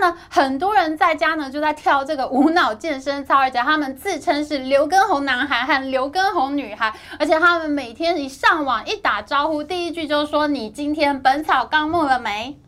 那，很多人在家呢就在跳这个无脑健身操，而且他们自称是刘畊宏男孩和刘畊宏女孩，而且他们每天一上网一打招呼，第一句就说你今天《本草纲目》了没？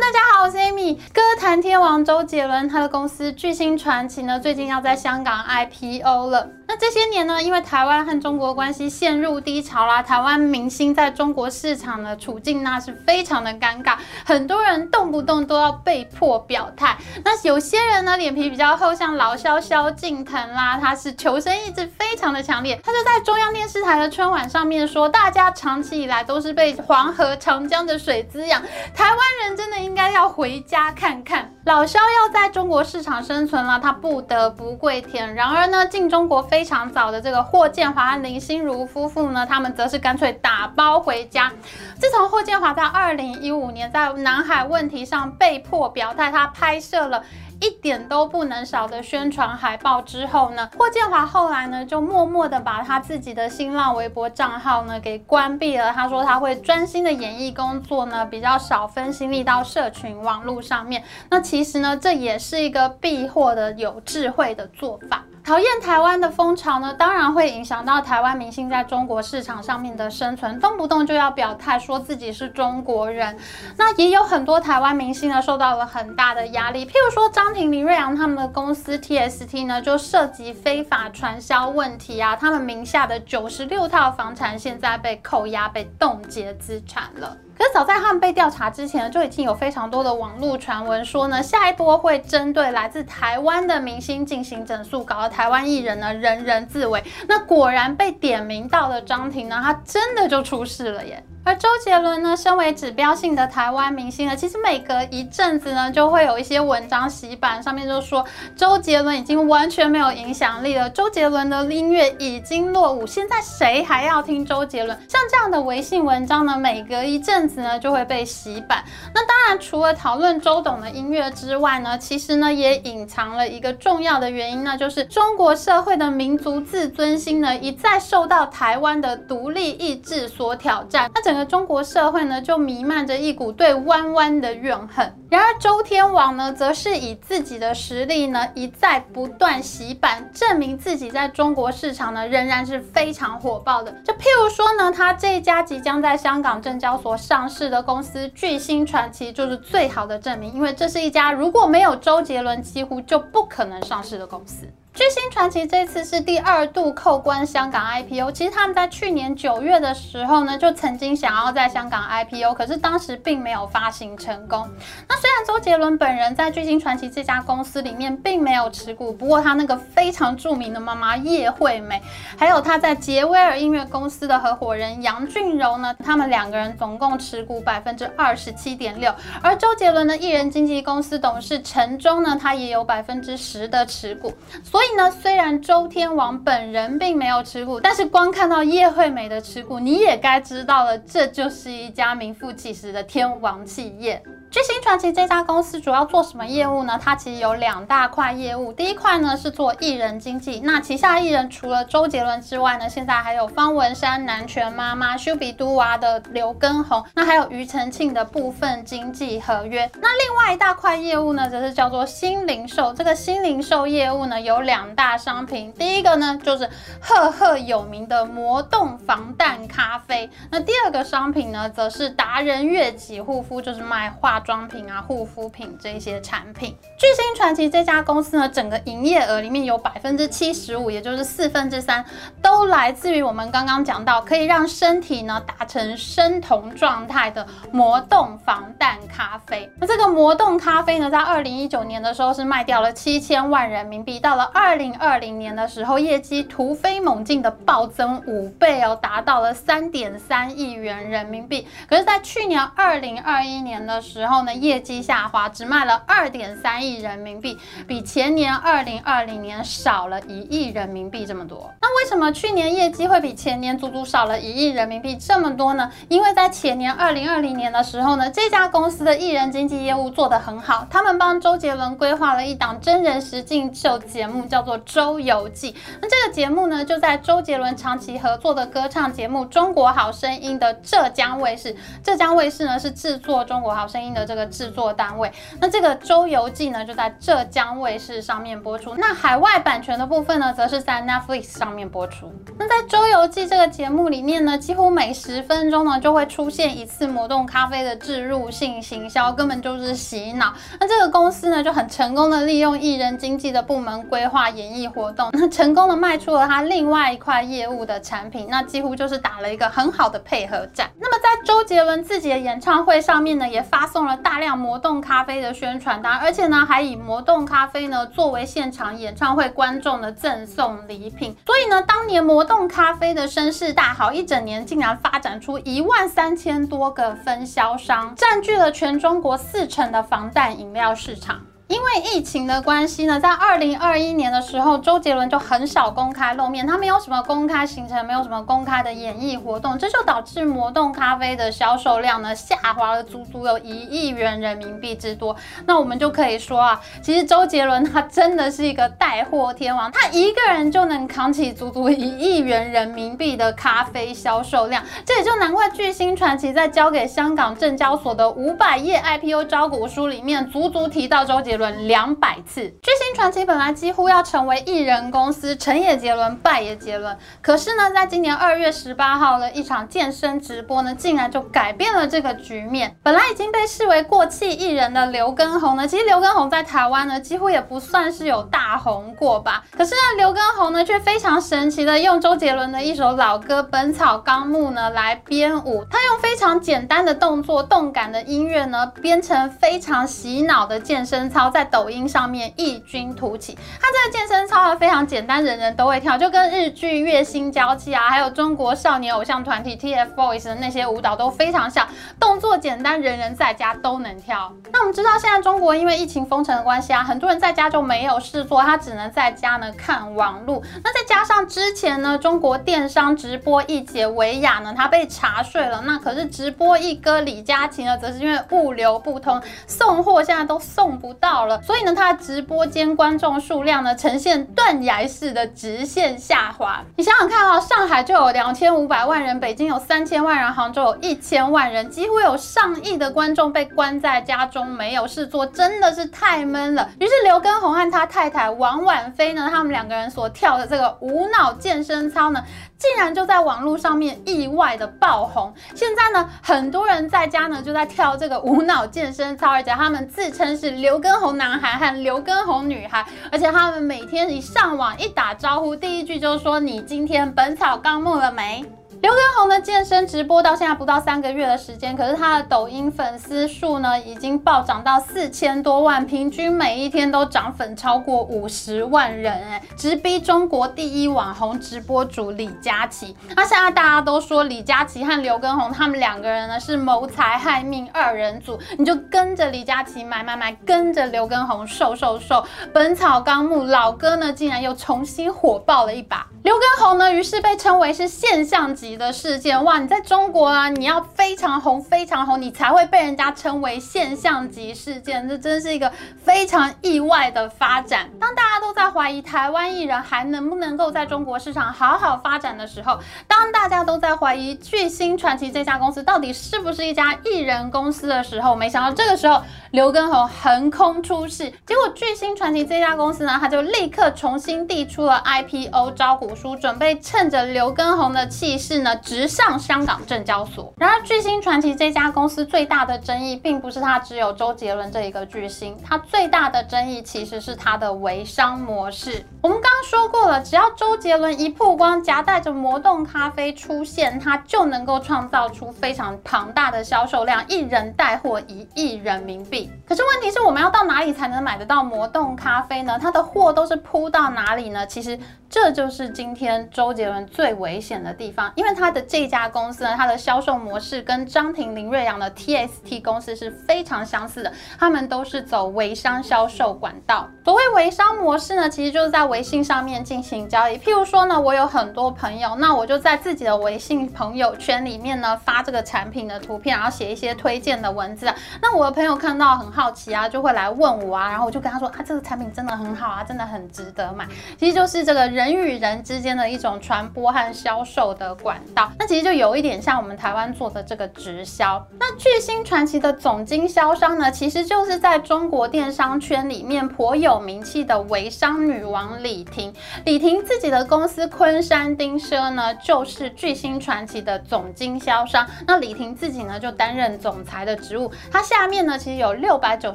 大家好，我是 Amy。歌坛天王周杰伦，他的公司巨星传奇呢，最近要在香港 IPO 了。那这些年呢，因为台湾和中国关系陷入低潮啦，台湾明星在中国市场的处境那是非常的尴尬，很多人动不动都要被迫表态。那有些人呢，脸皮比较厚，像老萧萧敬腾啦，他是求生意志非常的强烈，他就在中央电视台的春晚上面说，大家长期以来都是被黄河、长江的水滋养，台湾人真的。应该要回家看看。老肖要在中国市场生存了，他不得不跪舔。然而呢，进中国非常早的这个霍建华和林心如夫妇呢，他们则是干脆打包回家。自从霍建华在二零一五年在南海问题上被迫表态，他拍摄了。一点都不能少的宣传海报之后呢，霍建华后来呢就默默的把他自己的新浪微博账号呢给关闭了。他说他会专心的演艺工作呢，比较少分心力到社群网络上面。那其实呢，这也是一个避祸的有智慧的做法。讨厌台湾的风潮呢，当然会影响到台湾明星在中国市场上面的生存，动不动就要表态说自己是中国人。那也有很多台湾明星呢，受到了很大的压力。譬如说张林瑞阳他们的公司 TST 呢，就涉及非法传销问题啊，他们名下的九十六套房产现在被扣押、被冻结资产了。可是早在他们被调查之前呢，就已经有非常多的网络传闻说呢，下一波会针对来自台湾的明星进行整肃，搞得台湾艺人呢人人自危。那果然被点名到的张庭呢，他真的就出事了耶。而周杰伦呢，身为指标性的台湾明星呢，其实每隔一阵子呢，就会有一些文章洗版，上面就说周杰伦已经完全没有影响力了，周杰伦的音乐已经落伍，现在谁还要听周杰伦？像这样的微信文章呢，每隔一阵子呢，就会被洗版。那当然，除了讨论周董的音乐之外呢，其实呢，也隐藏了一个重要的原因，那就是中国社会的民族自尊心呢，一再受到台湾的独立意志所挑战。那整个中国社会呢，就弥漫着一股对弯弯的怨恨。然而周天王呢，则是以自己的实力呢，一再不断洗版，证明自己在中国市场呢，仍然是非常火爆的。就譬如说呢，他这一家即将在香港证交所上市的公司巨星传奇，就是最好的证明。因为这是一家如果没有周杰伦，几乎就不可能上市的公司。巨星传奇这次是第二度扣关香港 IPO。其实他们在去年九月的时候呢，就曾经想要在香港 IPO，可是当时并没有发行成功。那虽然周杰伦本人在巨星传奇这家公司里面并没有持股，不过他那个非常著名的妈妈叶惠美，还有他在杰威尔音乐公司的合伙人杨俊柔呢，他们两个人总共持股百分之二十七点六。而周杰伦的艺人经纪公司董事陈忠呢，他也有百分之十的持股，所以。所以呢，虽然周天王本人并没有持股，但是光看到叶惠美的持股，你也该知道了，这就是一家名副其实的天王企业。巨星传奇这家公司主要做什么业务呢？它其实有两大块业务。第一块呢是做艺人经纪，那旗下艺人除了周杰伦之外呢，现在还有方文山、南拳妈妈、修比都娃的刘畊宏，那还有庾澄庆的部分经纪合约。那另外一大块业务呢，则是叫做新零售。这个新零售业务呢，有两大商品。第一个呢就是赫赫有名的魔动防弹咖啡，那第二个商品呢，则是达人悦己护肤，就是卖化妆。妆品啊，护肤品这些产品，巨星传奇这家公司呢，整个营业额里面有百分之七十五，也就是四分之三，都来自于我们刚刚讲到可以让身体呢达成生酮状态的魔动防弹咖啡。那这个魔动咖啡呢，在二零一九年的时候是卖掉了七千万人民币，到了二零二零年的时候，业绩突飞猛进的暴增五倍哦，达到了三点三亿元人民币。可是，在去年二零二一年的时候，后呢，业绩下滑，只卖了二点三亿人民币，比前年二零二零年少了一亿人民币这么多。为什么去年业绩会比前年足足少了一亿人民币这么多呢？因为在前年二零二零年的时候呢，这家公司的艺人经纪业务做得很好，他们帮周杰伦规划了一档真人实境秀节目，叫做《周游记》。那这个节目呢，就在周杰伦长期合作的歌唱节目《中国好声音》的浙江卫视。浙江卫视呢是制作《中国好声音》的这个制作单位。那这个《周游记》呢，就在浙江卫视上面播出。那海外版权的部分呢，则是在 Netflix 上面播出。那在《周游记》这个节目里面呢，几乎每十分钟呢就会出现一次魔动咖啡的置入性行销，根本就是洗脑。那这个公司呢就很成功的利用艺人经纪的部门规划演艺活动，那成功的卖出了他另外一块业务的产品，那几乎就是打了一个很好的配合战。那么在周杰伦自己的演唱会上面呢，也发送了大量魔动咖啡的宣传单，而且呢还以魔动咖啡呢作为现场演唱会观众的赠送礼品。所以呢，当年魔动咖啡的声势大好，一整年竟然发展出一万三千多个分销商，占据了全中国四成的防弹饮料市场。因为疫情的关系呢，在二零二一年的时候，周杰伦就很少公开露面，他没有什么公开行程，没有什么公开的演艺活动，这就导致魔动咖啡的销售量呢下滑了足足有一亿元人民币之多。那我们就可以说啊，其实周杰伦他真的是一个带货天王，他一个人就能扛起足足一亿元人民币的咖啡销售量，这也就难怪巨星传奇在交给香港证交所的五百页 IPO 招股书里面，足足提到周杰。轮两百次，巨星传奇本来几乎要成为艺人公司，成也杰伦，败也杰伦。可是呢，在今年二月十八号的一场健身直播呢，竟然就改变了这个局面。本来已经被视为过气艺人的刘畊宏呢，其实刘畊宏在台湾呢，几乎也不算是有大红过吧。可是呢，刘畊宏呢，却非常神奇的用周杰伦的一首老歌《本草纲目》呢来编舞。他用非常简单的动作、动感的音乐呢，编成非常洗脑的健身操。在抖音上面异军突起，他这个健身操啊非常简单，人人都会跳，就跟日剧《月薪娇妻》啊，还有中国少年偶像团体 TFBOYS 的那些舞蹈都非常像，动作简单，人人在家都能跳。那我们知道现在中国因为疫情封城的关系啊，很多人在家就没有事做，他只能在家呢看网路。那再加上之前呢，中国电商直播一姐维亚呢，他被查税了，那可是直播一哥李佳琦呢，则是因为物流不通，送货现在都送不到。了，所以呢，他直播间观众数量呢呈现断崖式的直线下滑。你想想看啊，上海就有两千五百万人，北京有三千万人，杭州有一千万人，几乎有上亿的观众被关在家中没有事做，真的是太闷了。于是刘畊宏和他太太王婉菲呢，他们两个人所跳的这个无脑健身操呢。竟然就在网络上面意外的爆红，现在呢，很多人在家呢就在跳这个无脑健身操，而且他们自称是刘畊宏男孩和刘畊宏女孩，而且他们每天一上网一打招呼，第一句就说你今天本草纲目了没？刘畊宏的健身直播到现在不到三个月的时间，可是他的抖音粉丝数呢已经暴涨到四千多万，平均每一天都涨粉超过五十万人，哎，直逼中国第一网红直播主李佳琦。那现在大家都说李佳琦和刘畊宏他们两个人呢是谋财害命二人组，你就跟着李佳琦买买买，跟着刘畊宏瘦瘦瘦。本草纲目老哥呢竟然又重新火爆了一把，刘畊宏呢于是被称为是现象级。的事件哇！你在中国啊，你要非常红，非常红，你才会被人家称为现象级事件。这真是一个非常意外的发展。当大家都在怀疑台湾艺人还能不能够在中国市场好好发展的时候，当大家都在怀疑巨星传奇这家公司到底是不是一家艺人公司的时候，没想到这个时候刘畊宏横空出世。结果巨星传奇这家公司呢，他就立刻重新递出了 IPO 招股书，准备趁着刘畊宏的气势。呢，直上香港证交所。然而，巨星传奇这家公司最大的争议，并不是它只有周杰伦这一个巨星，它最大的争议其实是它的微商模式。我们刚刚说过了，只要周杰伦一曝光，夹带着魔动咖啡出现，它就能够创造出非常庞大的销售量，一人带货一亿人民币。可是问题是，我们要到哪里才能买得到魔动咖啡呢？它的货都是铺到哪里呢？其实。这就是今天周杰伦最危险的地方，因为他的这家公司呢，它的销售模式跟张庭林瑞阳的 TST 公司是非常相似的，他们都是走微商销售管道。所谓微商模式呢，其实就是在微信上面进行交易。譬如说呢，我有很多朋友，那我就在自己的微信朋友圈里面呢发这个产品的图片，然后写一些推荐的文字。那我的朋友看到很好奇啊，就会来问我啊，然后我就跟他说啊，这个产品真的很好啊，真的很值得买。其实就是这个人。人与人之间的一种传播和销售的管道，那其实就有一点像我们台湾做的这个直销。那巨星传奇的总经销商呢，其实就是在中国电商圈里面颇有名气的微商女王李婷。李婷自己的公司昆山丁奢呢，就是巨星传奇的总经销商。那李婷自己呢，就担任总裁的职务。她下面呢，其实有六百九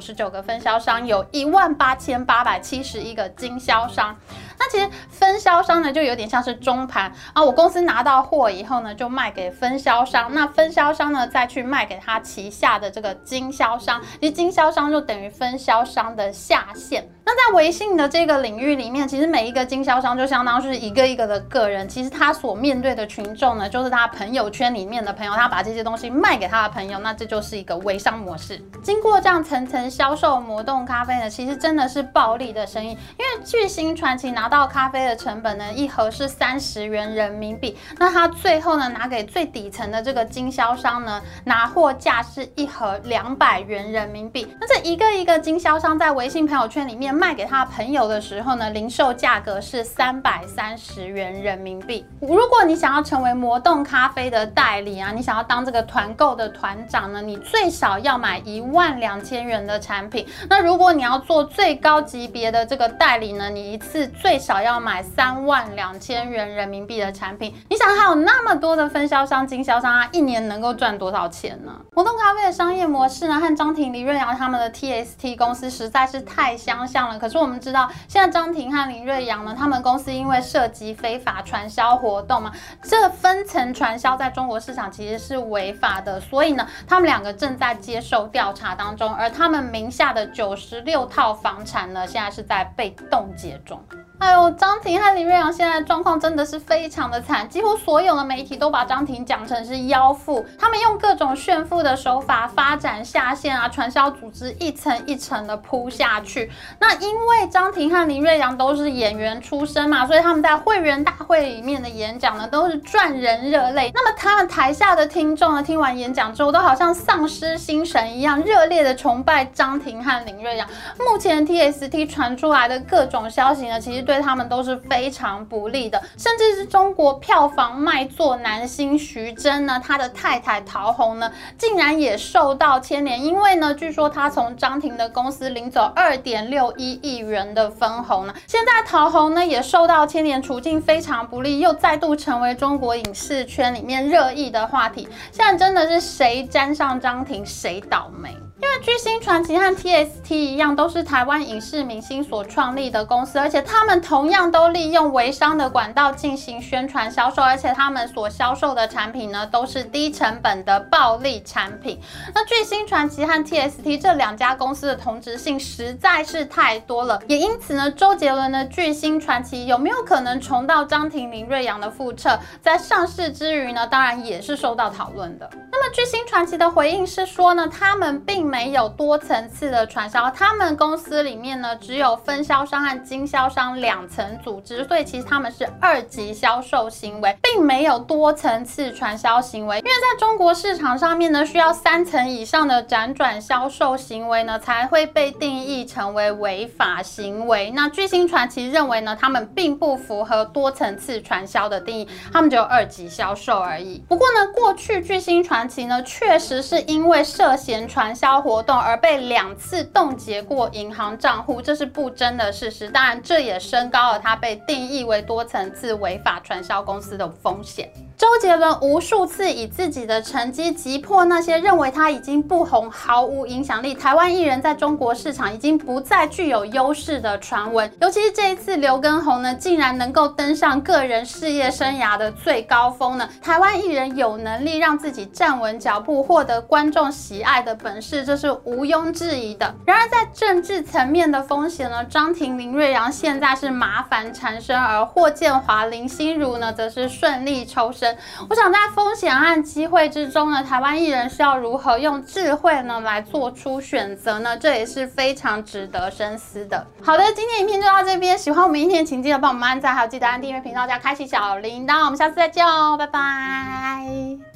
十九个分销商，有一万八千八百七十一个经销商。那其实分销商呢，就有点像是中盘啊。我公司拿到货以后呢，就卖给分销商，那分销商呢再去卖给他旗下的这个经销商，其实经销商就等于分销商的下线。那在微信的这个领域里面，其实每一个经销商就相当是一个一个的个人，其实他所面对的群众呢，就是他朋友圈里面的朋友，他把这些东西卖给他的朋友，那这就是一个微商模式。经过这样层层销售，魔动咖啡呢，其实真的是暴利的生意，因为巨星传奇拿到咖啡的成本呢，一盒是三十元人民币，那他最后呢，拿给最底层的这个经销商呢，拿货价是一盒两百元人民币，那这一个一个经销商在微信朋友圈里面。卖给他朋友的时候呢，零售价格是三百三十元人民币。如果你想要成为魔动咖啡的代理啊，你想要当这个团购的团长呢，你最少要买一万两千元的产品。那如果你要做最高级别的这个代理呢，你一次最少要买三万两千元人民币的产品。你想还有那么多的分销商、经销商啊，一年能够赚多少钱呢？魔动咖啡的商业模式呢，和张庭、李润阳他们的 TST 公司实在是太相像。可是我们知道，现在张庭和林瑞阳呢，他们公司因为涉及非法传销活动嘛，这分层传销在中国市场其实是违法的，所以呢，他们两个正在接受调查当中，而他们名下的九十六套房产呢，现在是在被冻结中。哎呦，张庭和林瑞阳现在状况真的是非常的惨，几乎所有的媒体都把张庭讲成是妖妇，他们用各种炫富的手法发展下线啊，传销组织一层一层的铺下去。那因为张庭和林瑞阳都是演员出身嘛，所以他们在会员大会里面的演讲呢，都是赚人热泪。那么他们台下的听众呢，听完演讲之后，都好像丧失心神一样，热烈的崇拜张庭和林瑞阳。目前 TST 传出来的各种消息呢，其实。对他们都是非常不利的，甚至是中国票房卖座男星徐峥呢，他的太太陶虹呢，竟然也受到牵连，因为呢，据说他从张庭的公司领走二点六一亿元的分红呢，现在陶虹呢也受到牵连，处境非常不利，又再度成为中国影视圈里面热议的话题。现在真的是谁沾上张庭谁倒霉。因为巨星传奇和 TST 一样，都是台湾影视明星所创立的公司，而且他们同样都利用微商的管道进行宣传销售，而且他们所销售的产品呢，都是低成本的暴利产品。那巨星传奇和 TST 这两家公司的同质性实在是太多了，也因此呢，周杰伦的巨星传奇有没有可能重蹈张庭林瑞阳的覆辙，在上市之余呢，当然也是受到讨论的。那么巨星传奇的回应是说呢，他们并没有多层次的传销，他们公司里面呢只有分销商和经销商两层组织，所以其实他们是二级销售行为，并没有多层次传销行为。因为在中国市场上面呢，需要三层以上的辗转销售行为呢才会被定义成为违法行为。那巨星传奇认为呢，他们并不符合多层次传销的定义，他们只有二级销售而已。不过呢，过去巨星传奇呢确实是因为涉嫌传销。活动而被两次冻结过银行账户，这是不争的事实。当然，这也升高了它被定义为多层次违法传销公司的风险。周杰伦无数次以自己的成绩击破那些认为他已经不红、毫无影响力，台湾艺人在中国市场已经不再具有优势的传闻。尤其是这一次，刘畊宏呢，竟然能够登上个人事业生涯的最高峰呢。台湾艺人有能力让自己站稳脚步，获得观众喜爱的本事，这是毋庸置疑的。然而，在政治层面的风险呢，张庭、林瑞阳现在是麻烦缠身，而霍建华、林心如呢，则是顺利抽身。我想在风险和机会之中呢，台湾艺人是要如何用智慧呢来做出选择呢？这也是非常值得深思的。好的，今天影片就到这边，喜欢我们影片，请记得帮我们按赞，还有记得按订阅频道加开启小铃铛。我们下次再见哦，拜拜。